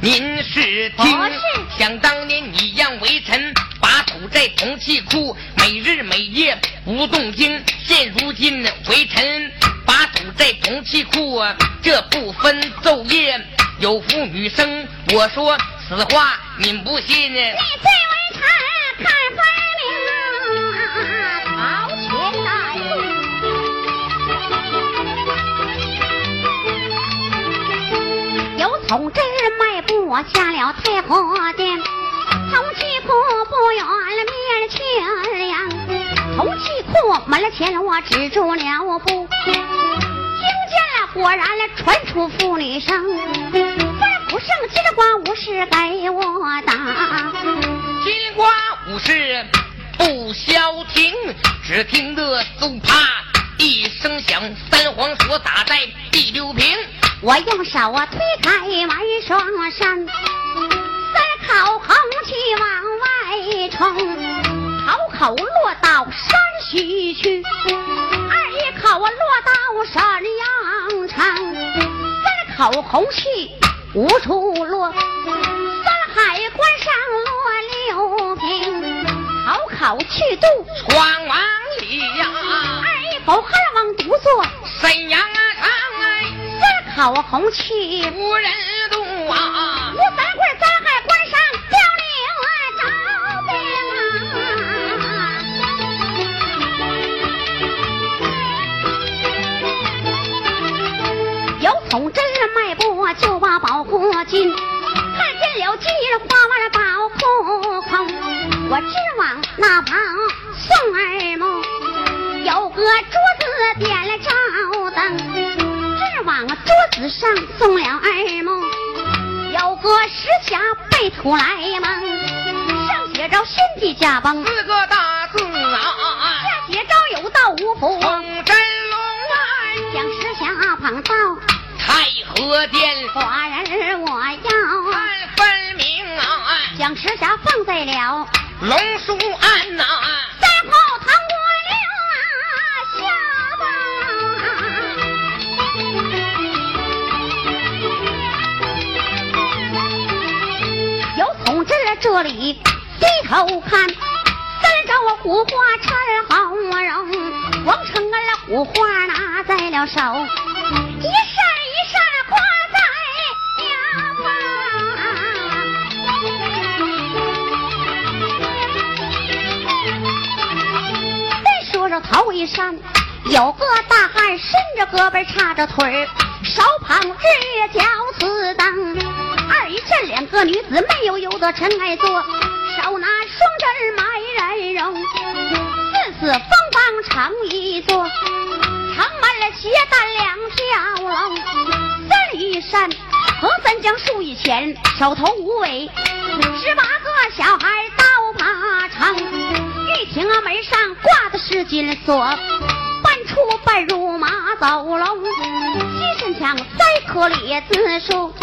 您是听。想当年你让微臣把土在铜器库，每日每夜不动静。现如今微臣把守在铜器库，这不分昼夜，有妇女生。我说此话，您不信呢？你最微臣看分。从这儿我下了太和殿，铜器库不远了面前呀，铜器库门前我止住了步，听见了果然了传出妇女声，吩咐圣金瓜武士给我打，金瓜武士不消停，只听得嗖啪一声响，三皇锁打在第六平。我用手啊推开门双扇，三口红气往外冲，头口落到山西去，二一口落到沈阳城，三口红气无处落，三海关上落六平，头口去渡闯王里呀，二一口汉王独坐沈阳。好红旗无人动啊！吴三桂在海关上调令招兵啊！有从这儿迈步就把保护金，上送了二梦，有个石匣背土来蒙，上写着先帝驾崩这里低头看，三招虎花穿红绒，王成儿虎花拿在了手，一扇一扇挂在腰再说说头一扇，有个大汉伸着胳膊叉着腿手捧日脚刺灯。这两个女子慢悠悠的尘埃坐，手拿双针埋人容，四四方方成一座，盛满了鞋蛋两条龙。三一扇和三将树一前，手头无尾，十八个小孩刀爬长。玉亭门上挂的是金锁，半出半入马走龙。西山墙栽棵李子树。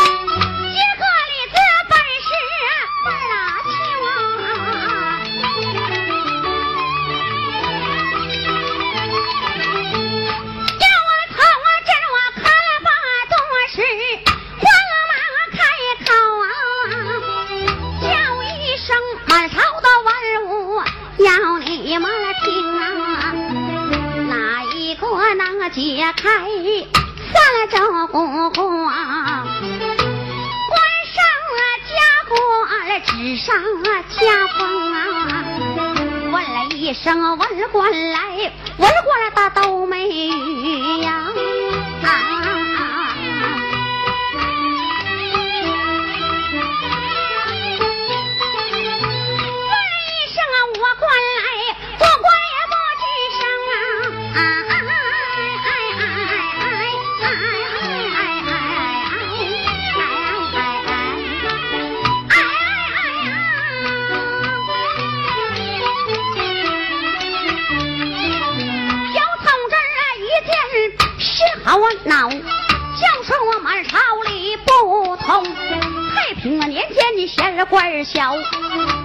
儿官儿小，黄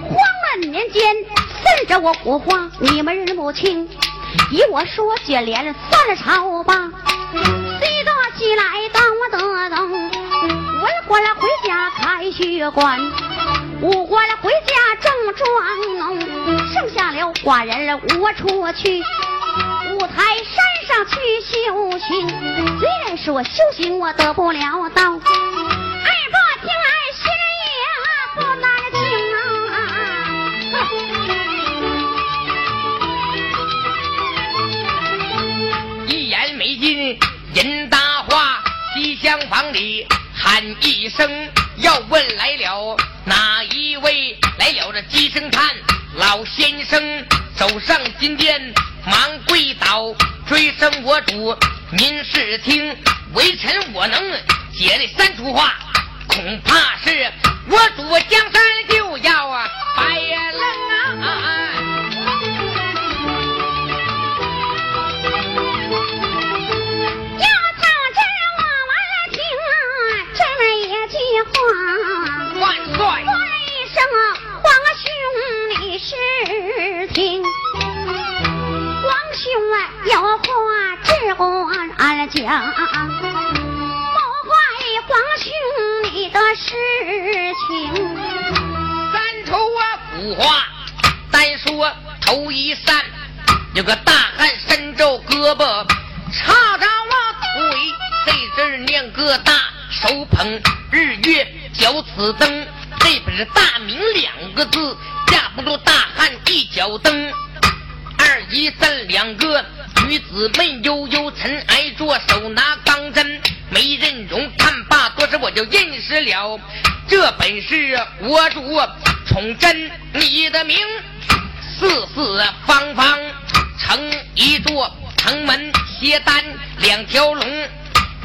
乱年间，顺着我古花，你们人不清。依我说，卷帘算了朝吧。西多西来当我得等？文官来回家开学馆，武官来回家种庄农，剩下了寡人我出去。五台山上去修行，虽然说修行我得不了道。人搭话，西厢房里喊一声，要问来了哪一位？来了这鸡声叹，老先生走上金殿，忙跪倒，追声我主，您是听，微臣我能解这三出话，恐怕是我主江山就要啊败了啊！讲，名。四四方方成一座城门，斜单两条龙，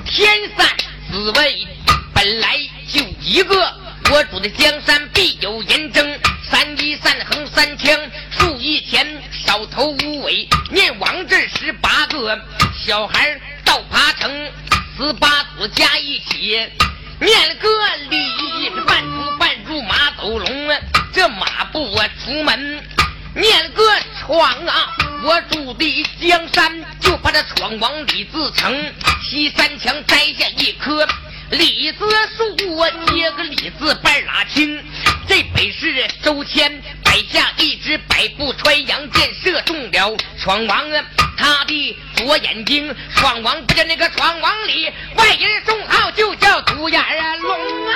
天散紫薇本来。就一个，我主的江山必有人争。三一三横三枪，数一前少头无尾。念王字十八个小孩倒爬成十八子加一起，念了个礼半出半入马走龙啊，这马步我出门念个闯啊，我主的江山就怕这闯王李自成西三墙摘下一颗。李子树，我接个李字半拉青。这本是周谦摆下一支百步穿杨箭，射中了闯王啊！他的左眼睛，闯王不叫那个闯王李，外人中号就叫独眼龙啊！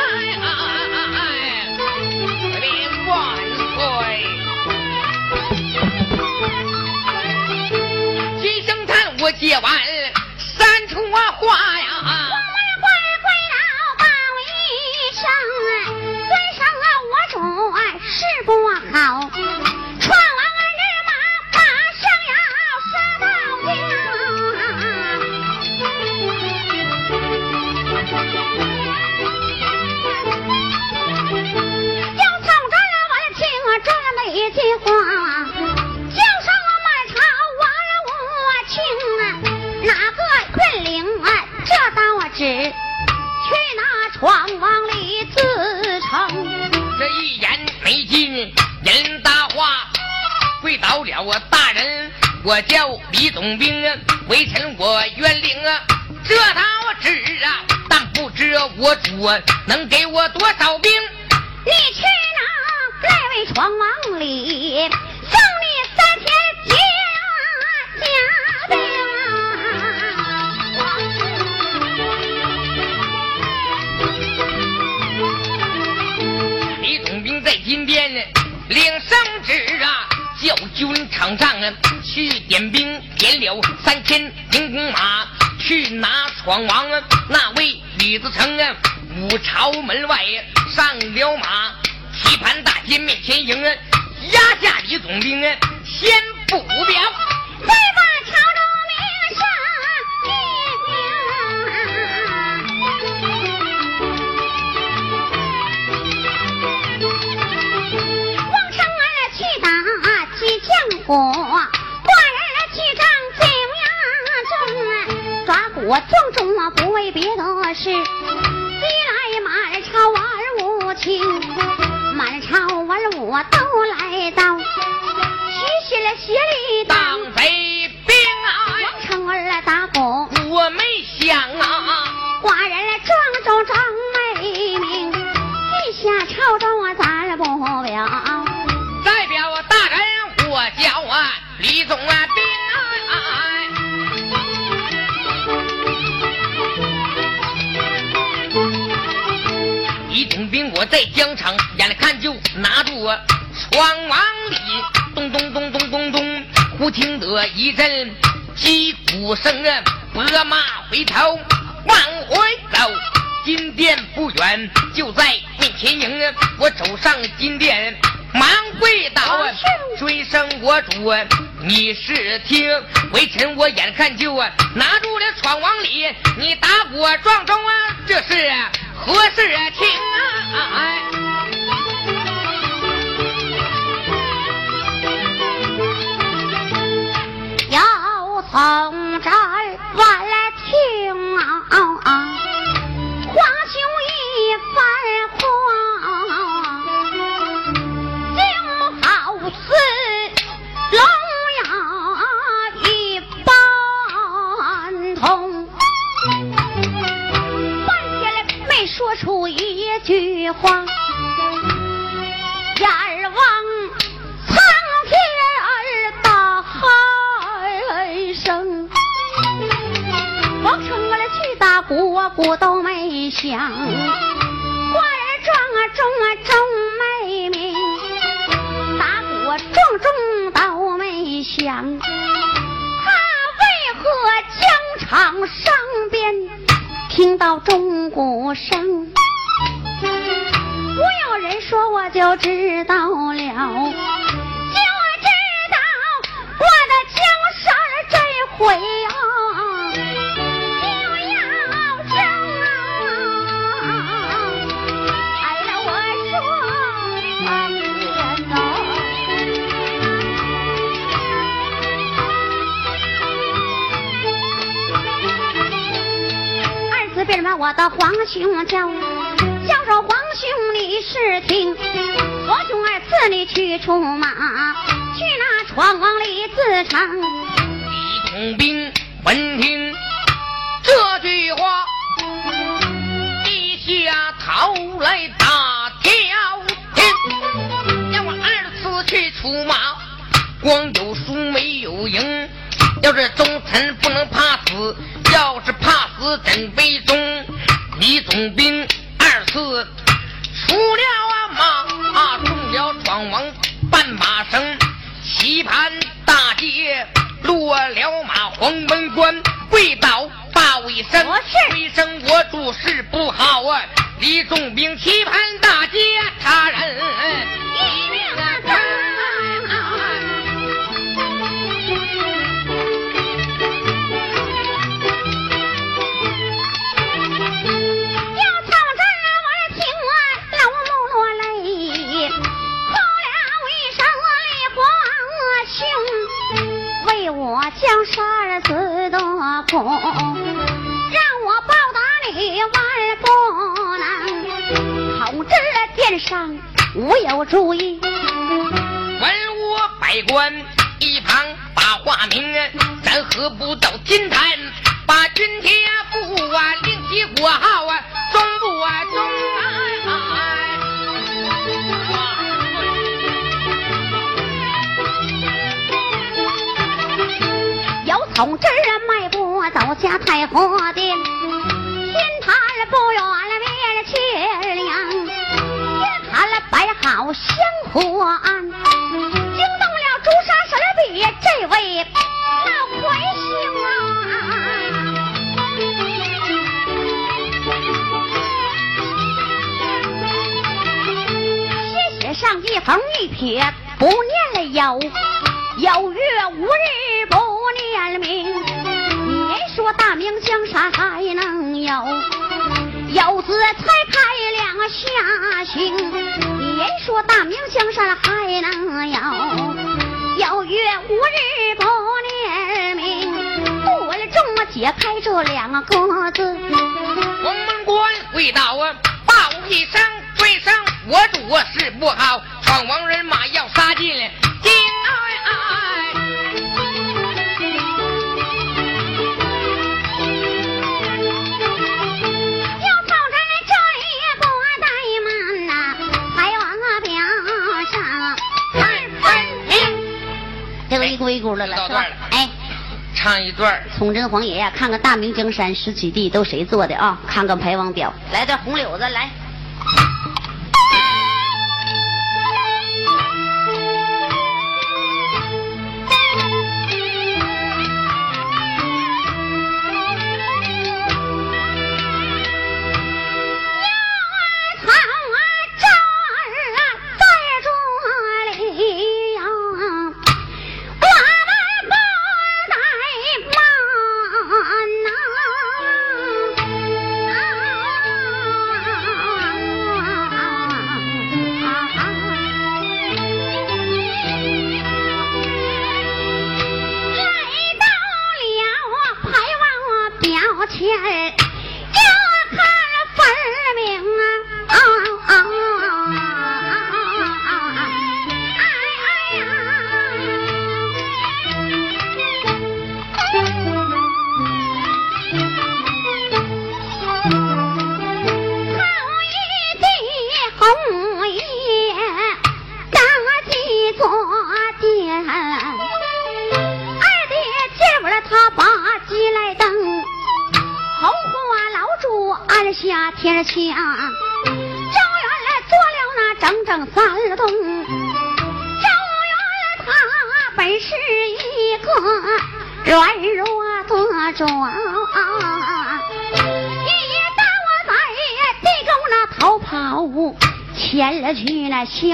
叹，我接完三出话呀。是不好，闯王儿日马马上要杀到家，要从这儿我听这么一句话，我大人，我叫李总兵啊，微臣我冤灵啊，这道旨啊，但不知我主能给我多少兵？你去拿那位闯王里，送你三天加加兵。在金殿领圣旨啊，叫军场上啊去点兵，点了三千营弓马去拿闯王啊。那位李自成啊，五朝门外上了马，棋盘大街面前迎啊，压下李总兵啊，先不表。我寡人去仗九阳中，抓国壮中啊，不为别的事，西来满朝儿无情。满朝文武都来到，齐心了协力当贼兵啊！王成儿打工，我没想啊，我在疆场眼看就拿住我闯王里，咚咚咚咚咚咚，忽听得一阵击鼓声啊，拨马回头往回走，金殿不远就在面前迎啊，我走上金殿。忙跪倒，追声我主，你是听？微臣我眼看就啊，拿住了闯王里，你打我撞中啊，这是何事听啊？我的皇兄叫，叫说皇兄你是听，我兄儿赐你去出马，去那闯王李自成。李通兵闻听这句话，有月无日不念名，你说大明江山还能有？有子才开两下行，你说大明江山还能有？有月无日不念名，不为了众解开这两个字。黄门关未倒啊，报一声，追声我主是不好，闯王人马要杀进来。咕一咕的了，是吧？哎，唱一段崇祯皇爷呀，看看大明江山十七帝都谁做的啊？看看排王表，来段红柳子来。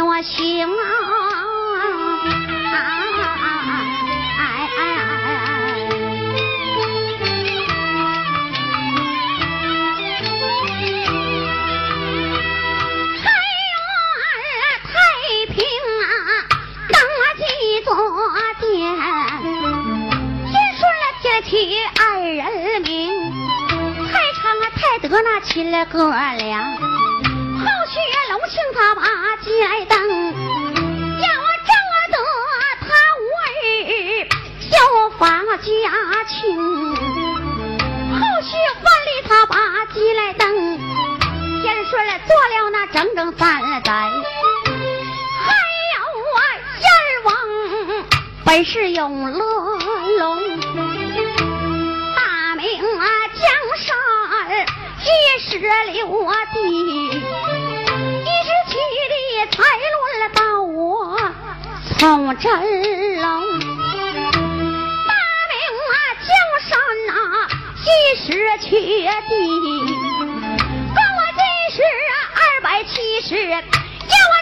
我心啊，哎哎哎！太平啊，那几座殿，天顺了天齐二人名，太昌啊太德那亲了哥俩。请他把街灯，要正得他五儿效法家亲。后续万里他把鸡来登，天顺了做了那整整三载。还有啊燕王本是永乐龙，大明啊江山一时留地。从真龙，大明啊江山呐一时缺地，跟我今是二百七十。我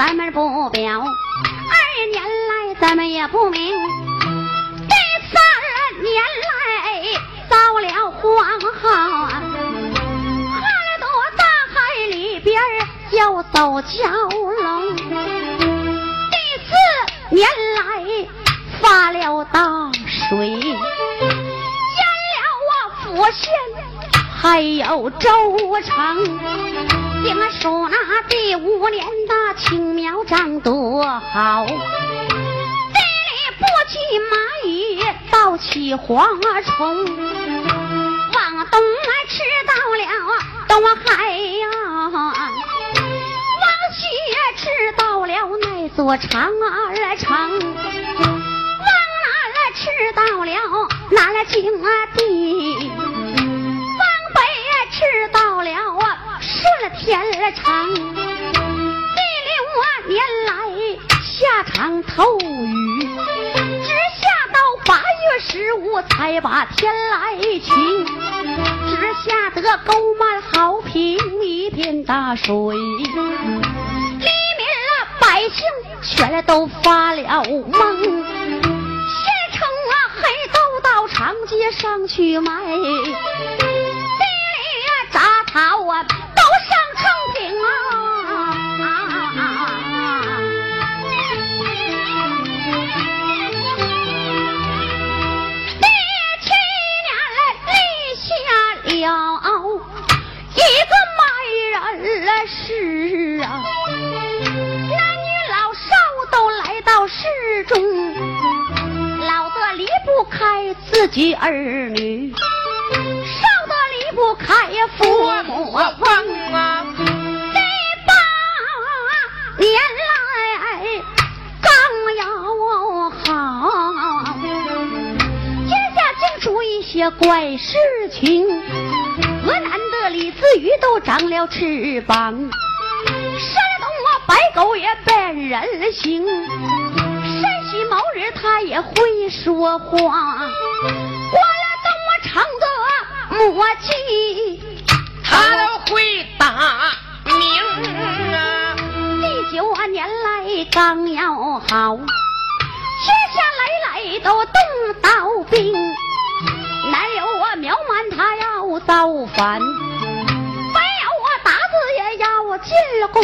咱们不表，二年来咱们也不明，第三年来遭了荒号，哈了多大海里边要走蛟龙，第四年来。发了大水，淹了我府县，还有州城。听说那第五年的青苗长多好，地里不起蚂蚁，倒起蝗虫。往东啊吃到了东海呀，往西也吃到了那座长儿城。吃到了南了京啊地，顺了天成。第六年来下场透雨，直下到八月十五才把天来晴，只下得沟满好平一片大水，黎民了百姓。全都发了懵。县城啊，黑都到长街上去卖，地里杂草啊都上成品啊。第七年立下了一个卖人了事啊，男女老少都来到市中，老的离不开自己儿女，开父母我忘啊，这八年来刚要好，天下竟出一些怪事情，河南的李子鱼都长了翅膀，山东啊白狗也变人形，山西某日他也会说话，我记。他会打鸣啊，第九年来刚要好，天下来来都动刀兵，哪有我苗蛮他要造反，非要我打字也要进宫，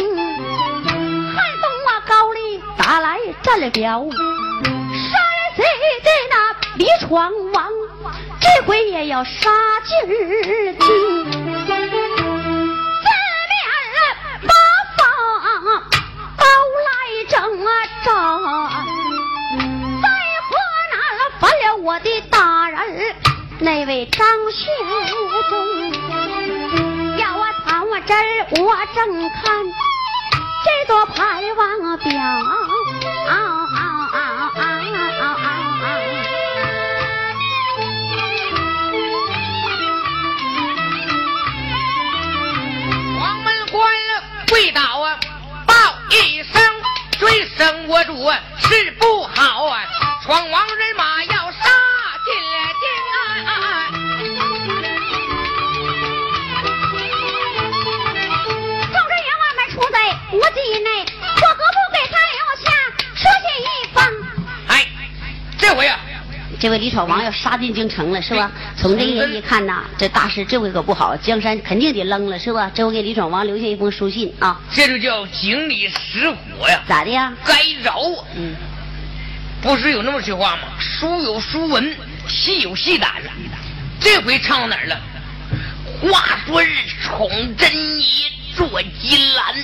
汉风啊高丽打来战了表，杀了谁的那李闯王，这回也要杀进京。四面八方都来争啊战，在河南犯了我的大人那位张秀忠，要我看我这儿我正看这座牌王表。啊跪倒啊，报一声，追声我主啊是不好啊，闯王人马要杀进了京啊！众人员外面出在国际内，我何不给他留下书信一封。哎，这回啊，这位李闯王要杀进京城了，是吧？从这个一看呐，这大师这回可不好，江山肯定得扔了，是吧？这回给李闯王留下一封书信啊，这就叫井里石火呀，咋的呀？该着啊！嗯，不是有那么句话吗？书有书文，戏有戏胆呐。这回唱到哪儿了？话说是崇祯爷坐金兰，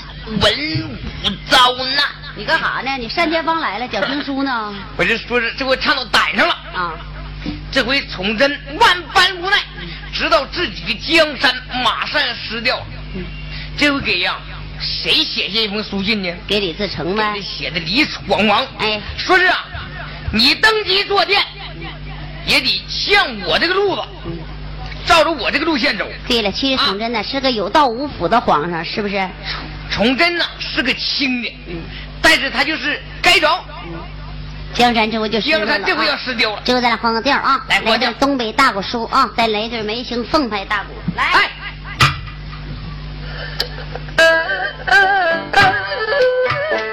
文武遭难。你干啥呢？你单田芳来了，讲评书呢？我就说是这回唱到胆上了。啊，这回崇祯万般无奈，知道自己的江山马上要失掉了。这回给呀，谁写下一封书信呢？给李自成呗给。写的李闯王。哎说是啊，你登基坐殿，也得像我这个路子，照着我这个路线走。对了，其实崇祯呢是个有道无府的皇上，是不是？崇祯呢是个清的，但是他就是该着，江山这回就失落了江山这回要啊？失掉了。这回咱俩换个调啊，来换调东北大鼓书啊，再来一对梅形凤派大鼓，来。哎，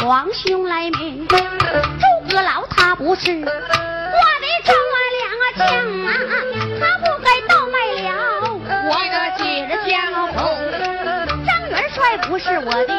皇兄来命，诸葛老他不是我的丈两将啊，他不该倒卖了我的姐家红。张元帅不是我的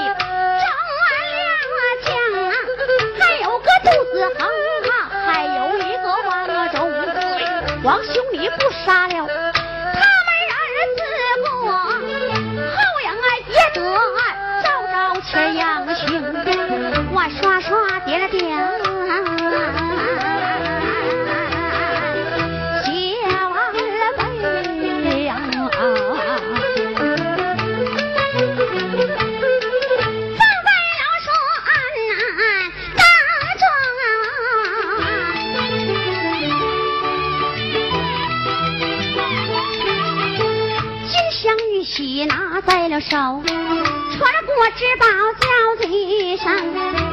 镶玉玺拿在了手。穿过知宝交地上，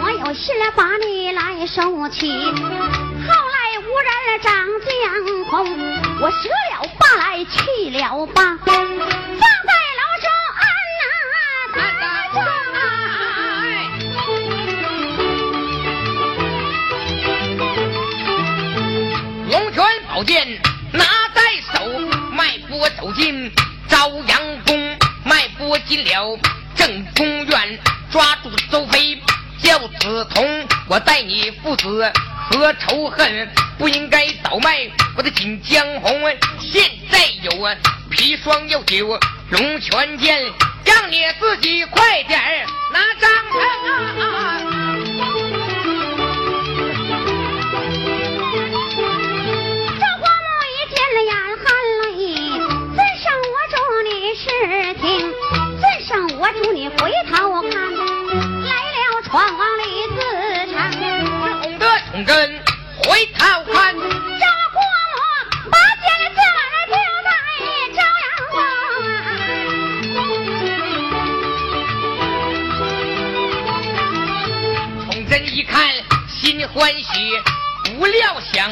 我有心把你来收起。后来无人掌江红，我舍了疤来去了疤，放在牢中安呐龙泉宝剑拿在手，迈步走进，进了正宫院抓住周妃叫子童我待你父子和仇恨不应该倒卖我的锦江红。现在有啊砒霜药酒龙泉剑让你自己快点拿张啊啊这花木一见了眼含泪尊生我中你事情我祝你回头看来了闯王李自成哄得崇祯回头看杀光了八戒的四老爷在朝阳宫崇祯一看心欢喜不料想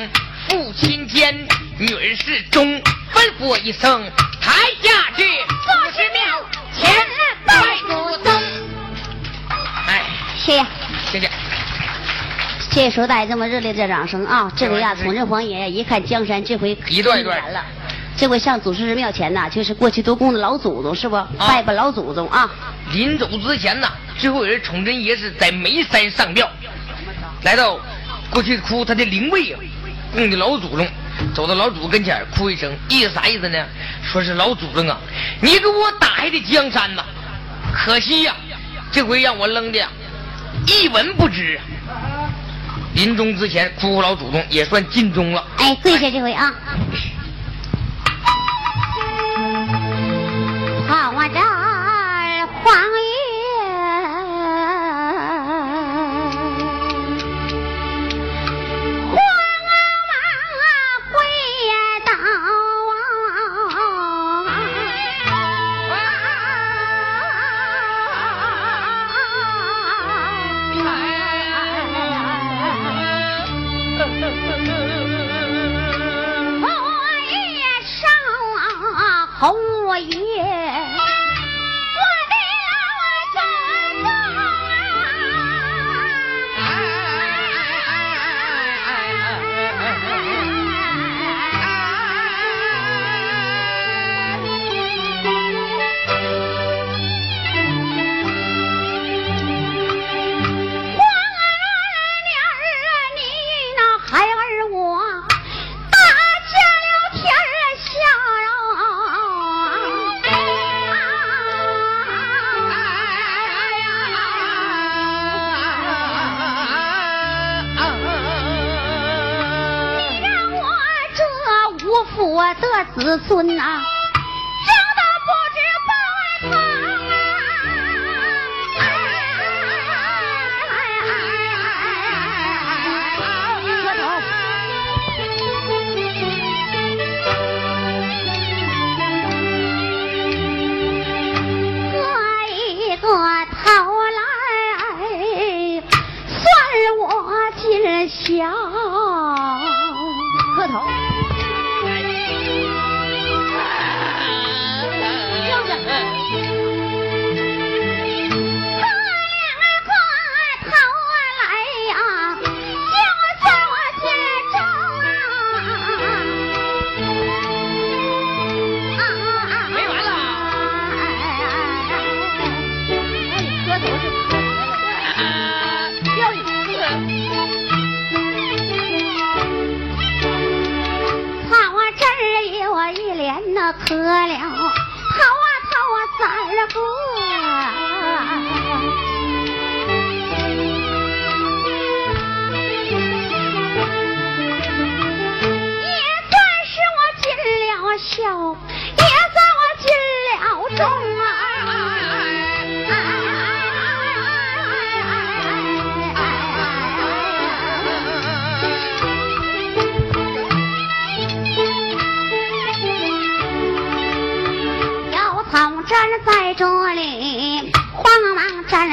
父亲见女儿是忠吩咐一声抬下去哎，谢谢，谢谢。谢谢收带这么热烈的掌声啊！这回呀，崇祯皇爷一看江山，这回一段一段了。这回上祖师庙前呐，就是过去都供的老祖宗，是不？拜拜老祖宗啊！临走之前呐，最后人崇祯爷是在眉山上庙，来到过去哭他的灵位啊，供的老祖宗，走到老祖宗跟前哭一声，意思啥意思呢？说是老祖宗啊，你给我打下的江山呐，可惜呀，这回让我扔的一文不值。临终之前哭哭老祖宗也算尽忠了。哎，跪下这回啊！好啊，这皇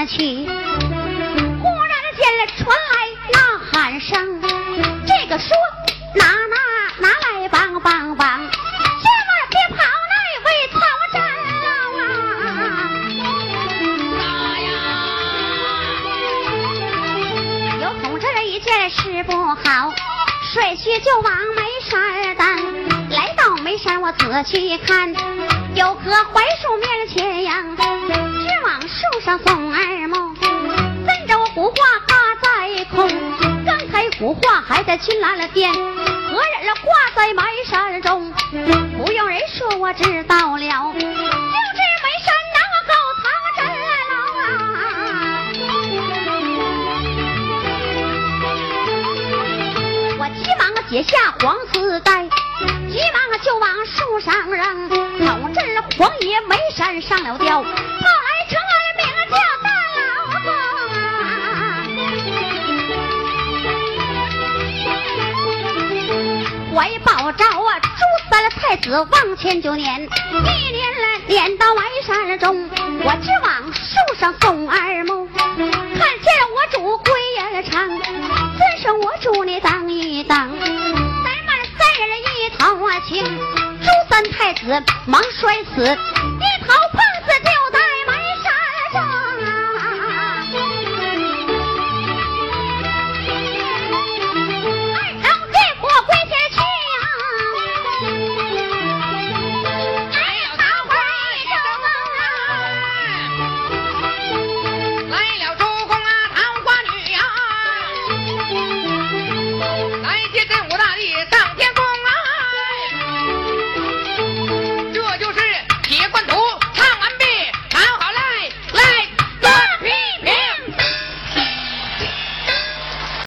去，忽然间传来呐喊声，这个说拿不好，率去就往眉山登，来到眉山我仔细看。有棵槐树面前呀，直往树上送二梦。跟着我古画挂在空，刚才古画还在青蓝了殿，何人了挂在眉山中？不用人说我知道了，下黄丝带，急忙就往树上扔。好阵黄爷眉山上了吊，后来成儿名叫大老公。怀抱着啊，朱三太子往前就撵，一撵来撵到外山中，我只往树上送二目，看见我主归儿长，遵生我主你当一当。请周三太子忙摔死低头碰